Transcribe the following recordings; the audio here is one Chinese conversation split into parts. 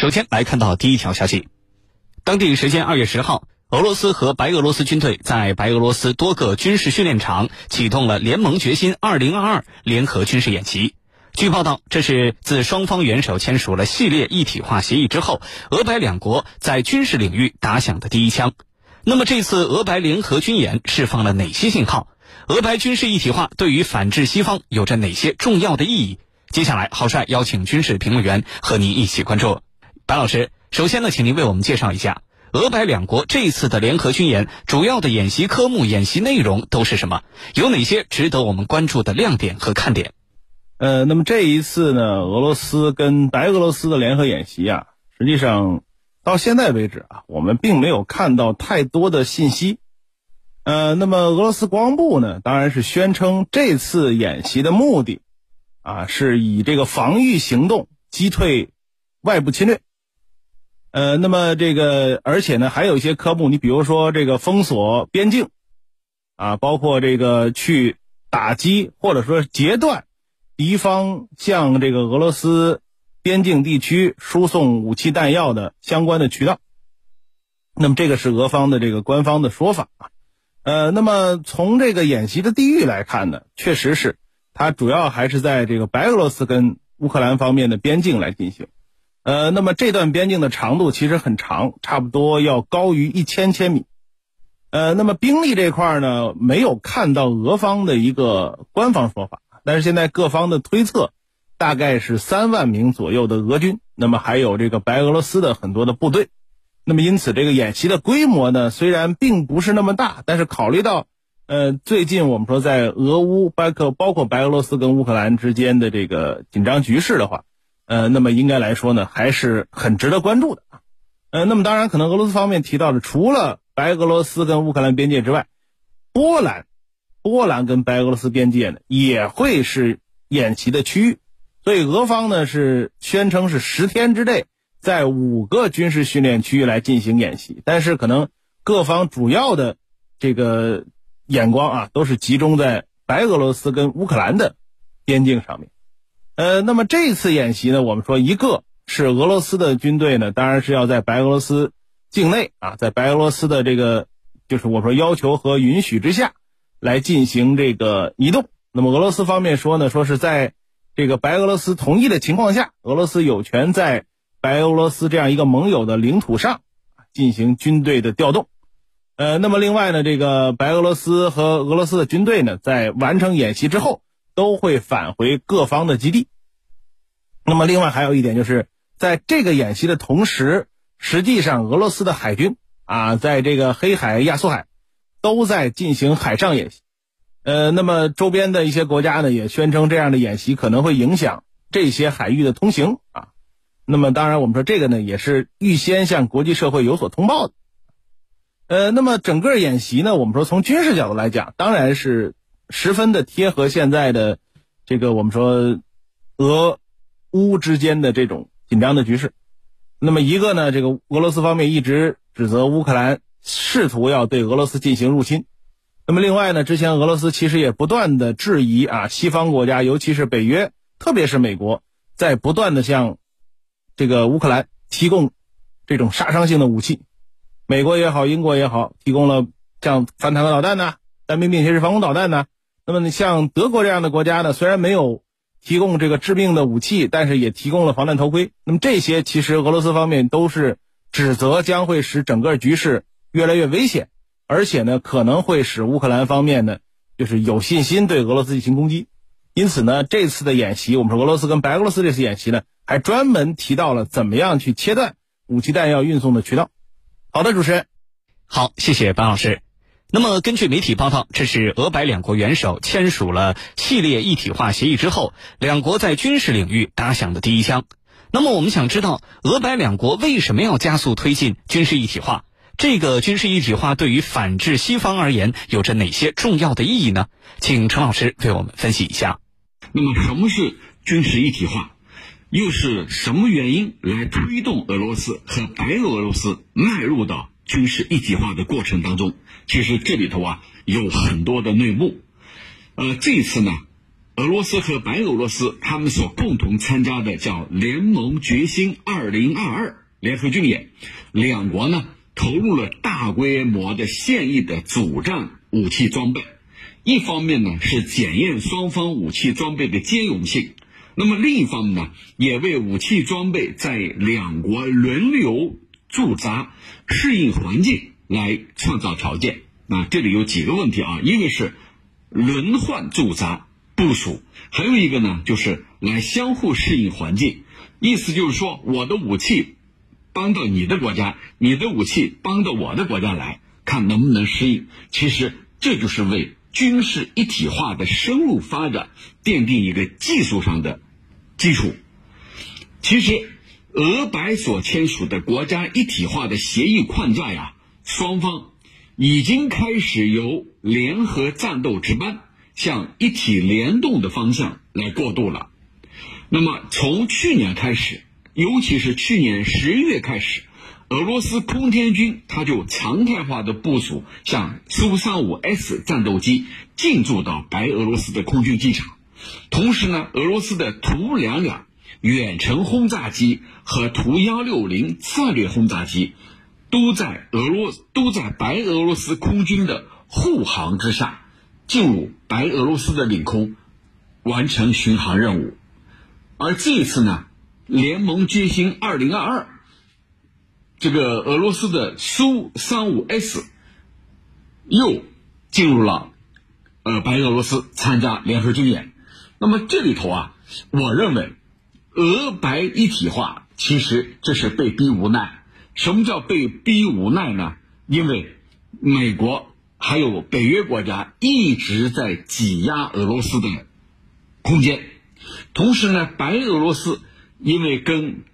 首先来看到第一条消息，当地时间二月十号，俄罗斯和白俄罗斯军队在白俄罗斯多个军事训练场启动了联盟决心二零二二联合军事演习。据报道，这是自双方元首签署了系列一体化协议之后，俄白两国在军事领域打响的第一枪。那么，这次俄白联合军演释放了哪些信号？俄白军事一体化对于反制西方有着哪些重要的意义？接下来，郝帅邀请军事评论员和您一起关注。白老师，首先呢，请您为我们介绍一下俄白两国这一次的联合军演主要的演习科目、演习内容都是什么？有哪些值得我们关注的亮点和看点？呃，那么这一次呢，俄罗斯跟白俄罗斯的联合演习啊，实际上到现在为止啊，我们并没有看到太多的信息。呃，那么俄罗斯国防部呢，当然是宣称这次演习的目的啊，是以这个防御行动击退外部侵略。呃，那么这个，而且呢，还有一些科目，你比如说这个封锁边境，啊，包括这个去打击或者说截断敌方向这个俄罗斯边境地区输送武器弹药的相关的渠道。那么这个是俄方的这个官方的说法啊。呃，那么从这个演习的地域来看呢，确实是它主要还是在这个白俄罗斯跟乌克兰方面的边境来进行。呃，那么这段边境的长度其实很长，差不多要高于一千千米。呃，那么兵力这块呢，没有看到俄方的一个官方说法，但是现在各方的推测，大概是三万名左右的俄军，那么还有这个白俄罗斯的很多的部队。那么因此，这个演习的规模呢，虽然并不是那么大，但是考虑到，呃，最近我们说在俄乌包括包括白俄罗斯跟乌克兰之间的这个紧张局势的话。呃，那么应该来说呢，还是很值得关注的啊。呃，那么当然，可能俄罗斯方面提到的，除了白俄罗斯跟乌克兰边界之外，波兰，波兰跟白俄罗斯边界呢也会是演习的区域。所以俄方呢是宣称是十天之内在五个军事训练区域来进行演习，但是可能各方主要的这个眼光啊，都是集中在白俄罗斯跟乌克兰的边境上面。呃，那么这次演习呢，我们说一个是俄罗斯的军队呢，当然是要在白俄罗斯境内啊，在白俄罗斯的这个就是我说要求和允许之下来进行这个移动。那么俄罗斯方面说呢，说是在这个白俄罗斯同意的情况下，俄罗斯有权在白俄罗斯这样一个盟友的领土上进行军队的调动。呃，那么另外呢，这个白俄罗斯和俄罗斯的军队呢，在完成演习之后。都会返回各方的基地。那么，另外还有一点就是，在这个演习的同时，实际上俄罗斯的海军啊，在这个黑海、亚速海都在进行海上演习。呃，那么周边的一些国家呢，也宣称这样的演习可能会影响这些海域的通行啊。那么，当然我们说这个呢，也是预先向国际社会有所通报的。呃，那么整个演习呢，我们说从军事角度来讲，当然是。十分的贴合现在的这个我们说俄乌之间的这种紧张的局势。那么一个呢，这个俄罗斯方面一直指责乌克兰试图要对俄罗斯进行入侵。那么另外呢，之前俄罗斯其实也不断的质疑啊，西方国家，尤其是北约，特别是美国，在不断的向这个乌克兰提供这种杀伤性的武器。美国也好，英国也好，提供了像反坦克导弹呐，单兵并携式防空导弹呐。那么，像德国这样的国家呢，虽然没有提供这个致命的武器，但是也提供了防弹头盔。那么这些其实俄罗斯方面都是指责将会使整个局势越来越危险，而且呢可能会使乌克兰方面呢就是有信心对俄罗斯进行攻击。因此呢，这次的演习，我们说俄罗斯跟白俄罗斯这次演习呢，还专门提到了怎么样去切断武器弹药运送的渠道。好的，主持人，好，谢谢白老师。那么，根据媒体报道，这是俄白两国元首签署了系列一体化协议之后，两国在军事领域打响的第一枪。那么，我们想知道，俄白两国为什么要加速推进军事一体化？这个军事一体化对于反制西方而言，有着哪些重要的意义呢？请陈老师为我们分析一下。那么，什么是军事一体化？又是什么原因来推动俄罗斯和白俄罗斯迈入到？军事一体化的过程当中，其实这里头啊有很多的内幕。呃，这次呢，俄罗斯和白俄罗斯他们所共同参加的叫联盟决心二零二二联合军演，两国呢投入了大规模的现役的主战武器装备，一方面呢是检验双方武器装备的兼容性，那么另一方面呢也为武器装备在两国轮流驻扎、适应环境来创造条件。啊，这里有几个问题啊，一个是轮换驻扎。部署还有一个呢，就是来相互适应环境，意思就是说，我的武器帮到你的国家，你的武器帮到我的国家来看能不能适应。其实这就是为军事一体化的深入发展奠定一个技术上的基础。其实，俄白所签署的国家一体化的协议框架呀，双方已经开始由联合战斗值班。向一体联动的方向来过渡了。那么，从去年开始，尤其是去年十一月开始，俄罗斯空天军它就常态化的部署像苏 -35S 战斗机进驻到白俄罗斯的空军机场。同时呢，俄罗斯的图两两远程轰炸机和图幺六零策略轰炸机都在俄罗都在白俄罗斯空军的护航之下。进入白俄罗斯的领空，完成巡航任务。而这一次呢，联盟决心二零二二，这个俄罗斯的苏三五 S 又进入了呃白俄罗斯参加联合军演。那么这里头啊，我认为俄白一体化其实这是被逼无奈。什么叫被逼无奈呢？因为美国。还有北约国家一直在挤压俄罗斯的空间，同时呢，白俄罗斯因为跟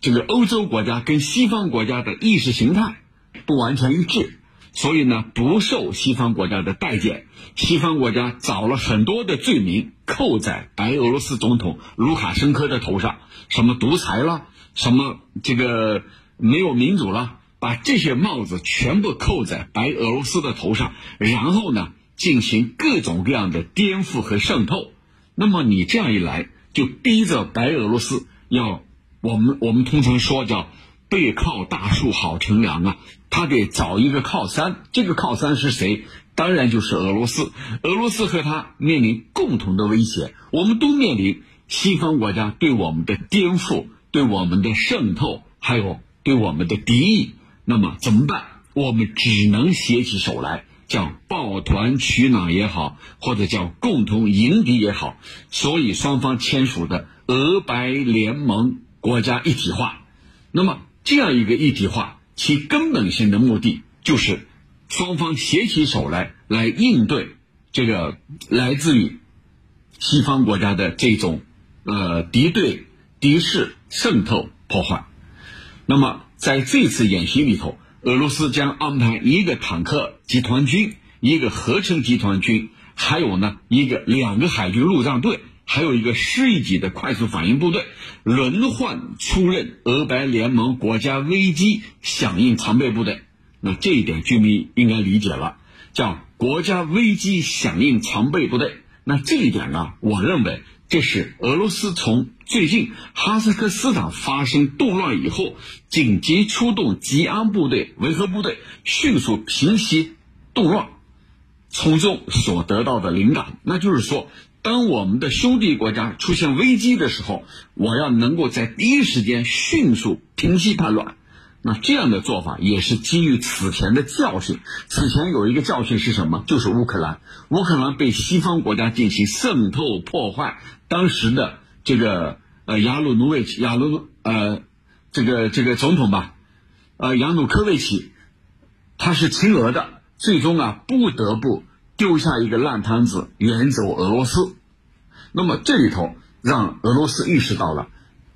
这个欧洲国家、跟西方国家的意识形态不完全一致，所以呢，不受西方国家的待见。西方国家找了很多的罪名扣在白俄罗斯总统卢卡申科的头上，什么独裁了，什么这个没有民主了。把这些帽子全部扣在白俄罗斯的头上，然后呢，进行各种各样的颠覆和渗透。那么你这样一来，就逼着白俄罗斯要我们我们通常说叫背靠大树好乘凉啊，他得找一个靠山。这个靠山是谁？当然就是俄罗斯。俄罗斯和他面临共同的威胁，我们都面临西方国家对我们的颠覆、对我们的渗透，还有对我们的敌意。那么怎么办？我们只能携起手来，叫抱团取暖也好，或者叫共同迎敌也好。所以双方签署的俄白联盟国家一体化。那么这样一个一体化，其根本性的目的就是双方携起手来，来应对这个来自于西方国家的这种呃敌对、敌视、渗透、破坏。那么。在这次演习里头，俄罗斯将安排一个坦克集团军、一个合成集团军，还有呢一个两个海军陆战队，还有一个师一级的快速反应部队，轮换出任俄白联盟国家危机响应常备部队。那这一点居民应该理解了，叫国家危机响应常备部队。那这一点呢，我认为这是俄罗斯从。最近哈萨克斯坦发生动乱以后，紧急出动吉安部队、维和部队，迅速平息动乱，从中所得到的灵感，那就是说，当我们的兄弟国家出现危机的时候，我要能够在第一时间迅速平息叛乱。那这样的做法也是基于此前的教训。此前有一个教训是什么？就是乌克兰，乌克兰被西方国家进行渗透破坏，当时的。这个呃，亚鲁努维奇，亚鲁呃，这个这个总统吧，呃，亚努科维奇，他是亲俄的，最终啊，不得不丢下一个烂摊子，远走俄罗斯。那么这里头让俄罗斯意识到了，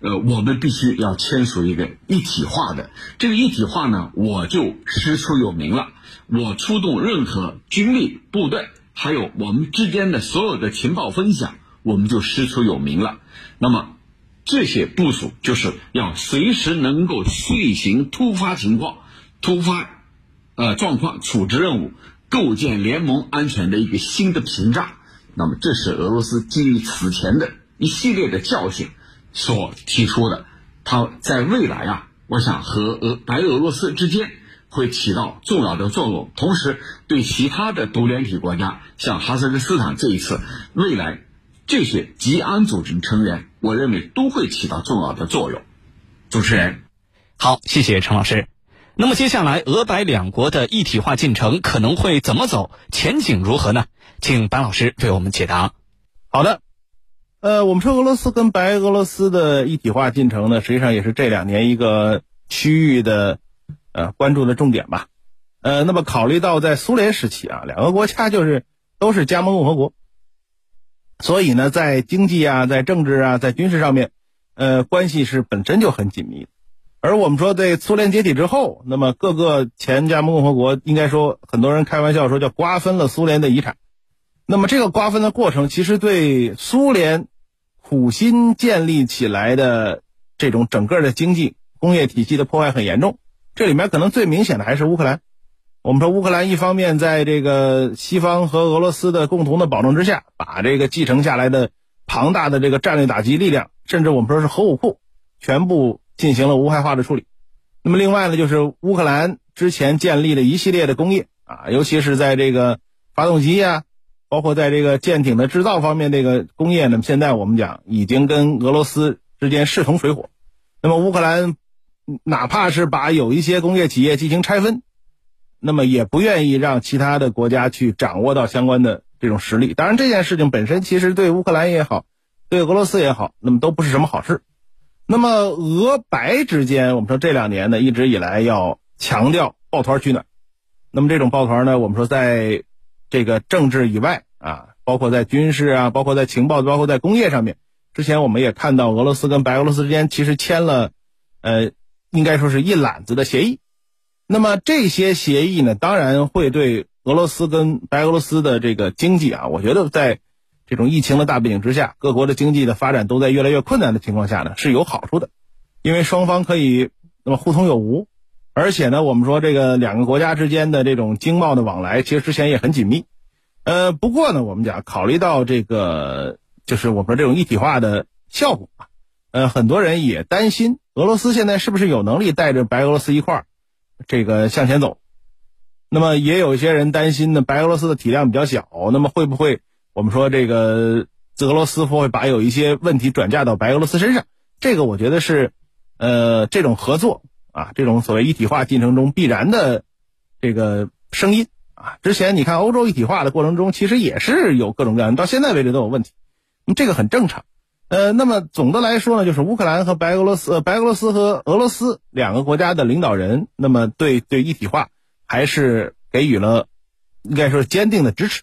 呃，我们必须要签署一个一体化的。这个一体化呢，我就师出有名了，我出动任何军力部队，还有我们之间的所有的情报分享。我们就师出有名了。那么，这些部署就是要随时能够遂行突发情况、突发呃状况处置任务，构建联盟安全的一个新的屏障。那么这是俄罗斯基于此前的一系列的教训所提出的。它在未来啊，我想和俄白俄罗斯之间会起到重要的作用，同时对其他的独联体国家，像哈萨克斯坦这一次，未来这些吉安组织成员，我认为都会起到重要的作用。主持人，好，谢谢陈老师。那么接下来，俄白两国的一体化进程可能会怎么走？前景如何呢？请白老师为我们解答。好的，呃，我们说俄罗斯跟白俄罗斯的一体化进程呢，实际上也是这两年一个区域的呃关注的重点吧。呃，那么考虑到在苏联时期啊，两个国家就是都是加盟共和国，所以呢，在经济啊、在政治啊、在军事上面，呃，关系是本身就很紧密。而我们说，在苏联解体之后，那么各个前加盟共和国，应该说很多人开玩笑说叫瓜分了苏联的遗产。那么这个瓜分的过程，其实对苏联苦心建立起来的这种整个的经济工业体系的破坏很严重。这里面可能最明显的还是乌克兰。我们说乌克兰一方面在这个西方和俄罗斯的共同的保证之下，把这个继承下来的庞大的这个战略打击力量，甚至我们说是核武库，全部。进行了无害化的处理，那么另外呢，就是乌克兰之前建立的一系列的工业啊，尤其是在这个发动机呀，包括在这个舰艇的制造方面，这个工业呢，现在我们讲已经跟俄罗斯之间势同水火。那么乌克兰哪怕是把有一些工业企业进行拆分，那么也不愿意让其他的国家去掌握到相关的这种实力。当然，这件事情本身其实对乌克兰也好，对俄罗斯也好，那么都不是什么好事。那么俄白之间，我们说这两年呢，一直以来要强调抱团取暖。那么这种抱团呢，我们说在这个政治以外啊，包括在军事啊，包括在情报，包括在工业上面，之前我们也看到俄罗斯跟白俄罗斯之间其实签了，呃，应该说是一揽子的协议。那么这些协议呢，当然会对俄罗斯跟白俄罗斯的这个经济啊，我觉得在。这种疫情的大背景之下，各国的经济的发展都在越来越困难的情况下呢，是有好处的，因为双方可以那么互通有无，而且呢，我们说这个两个国家之间的这种经贸的往来，其实之前也很紧密。呃，不过呢，我们讲考虑到这个，就是我们说这种一体化的效果啊，呃，很多人也担心俄罗斯现在是不是有能力带着白俄罗斯一块儿这个向前走。那么也有一些人担心呢，白俄罗斯的体量比较小，那么会不会？我们说这个俄罗斯会把有一些问题转嫁到白俄罗斯身上，这个我觉得是，呃，这种合作啊，这种所谓一体化进程中必然的这个声音啊。之前你看欧洲一体化的过程中，其实也是有各种各样，到现在为止都有问题，这个很正常。呃，那么总的来说呢，就是乌克兰和白俄罗斯，白俄罗斯和俄罗斯两个国家的领导人，那么对对一体化还是给予了应该说坚定的支持。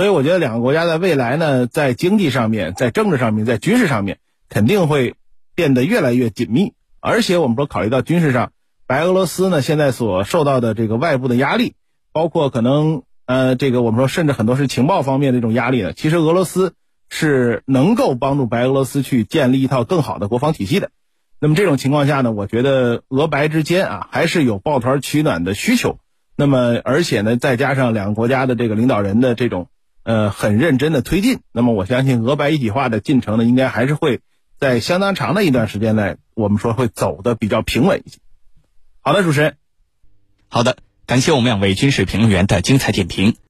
所以我觉得两个国家在未来呢，在经济上面、在政治上面、在军事上面，肯定会变得越来越紧密。而且我们说，考虑到军事上，白俄罗斯呢现在所受到的这个外部的压力，包括可能呃，这个我们说甚至很多是情报方面的这种压力呢，其实俄罗斯是能够帮助白俄罗斯去建立一套更好的国防体系的。那么这种情况下呢，我觉得俄白之间啊，还是有抱团取暖的需求。那么而且呢，再加上两个国家的这个领导人的这种。呃，很认真的推进。那么，我相信俄白一体化的进程呢，应该还是会在相当长的一段时间内，我们说会走的比较平稳一些。好的，主持人，好的，感谢我们两位军事评论员的精彩点评。